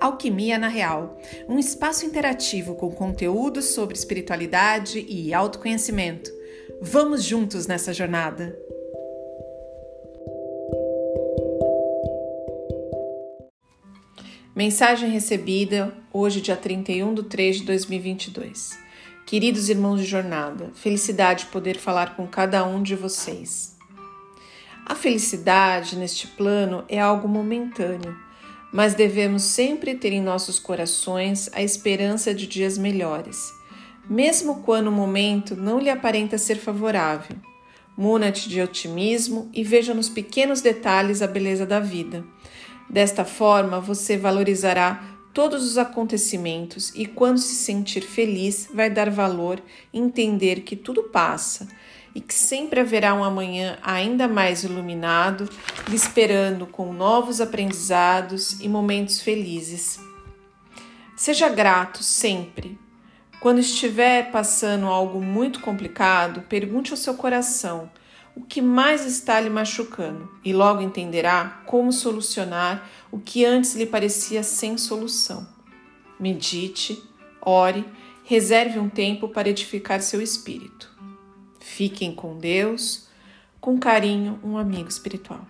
Alquimia na Real, um espaço interativo com conteúdos sobre espiritualidade e autoconhecimento. Vamos juntos nessa jornada! Mensagem recebida hoje, dia 31 de 3 de 2022. Queridos irmãos de jornada, felicidade poder falar com cada um de vocês. A felicidade neste plano é algo momentâneo mas devemos sempre ter em nossos corações a esperança de dias melhores, mesmo quando o momento não lhe aparenta ser favorável. Muna-te de otimismo e veja nos pequenos detalhes a beleza da vida. Desta forma, você valorizará todos os acontecimentos e, quando se sentir feliz, vai dar valor entender que tudo passa e que sempre haverá um amanhã ainda mais iluminado, lhe esperando com novos aprendizados e momentos felizes. Seja grato sempre. Quando estiver passando algo muito complicado, pergunte ao seu coração o que mais está lhe machucando e logo entenderá como solucionar o que antes lhe parecia sem solução. Medite, ore, reserve um tempo para edificar seu espírito. Fiquem com Deus. Com carinho, um amigo espiritual.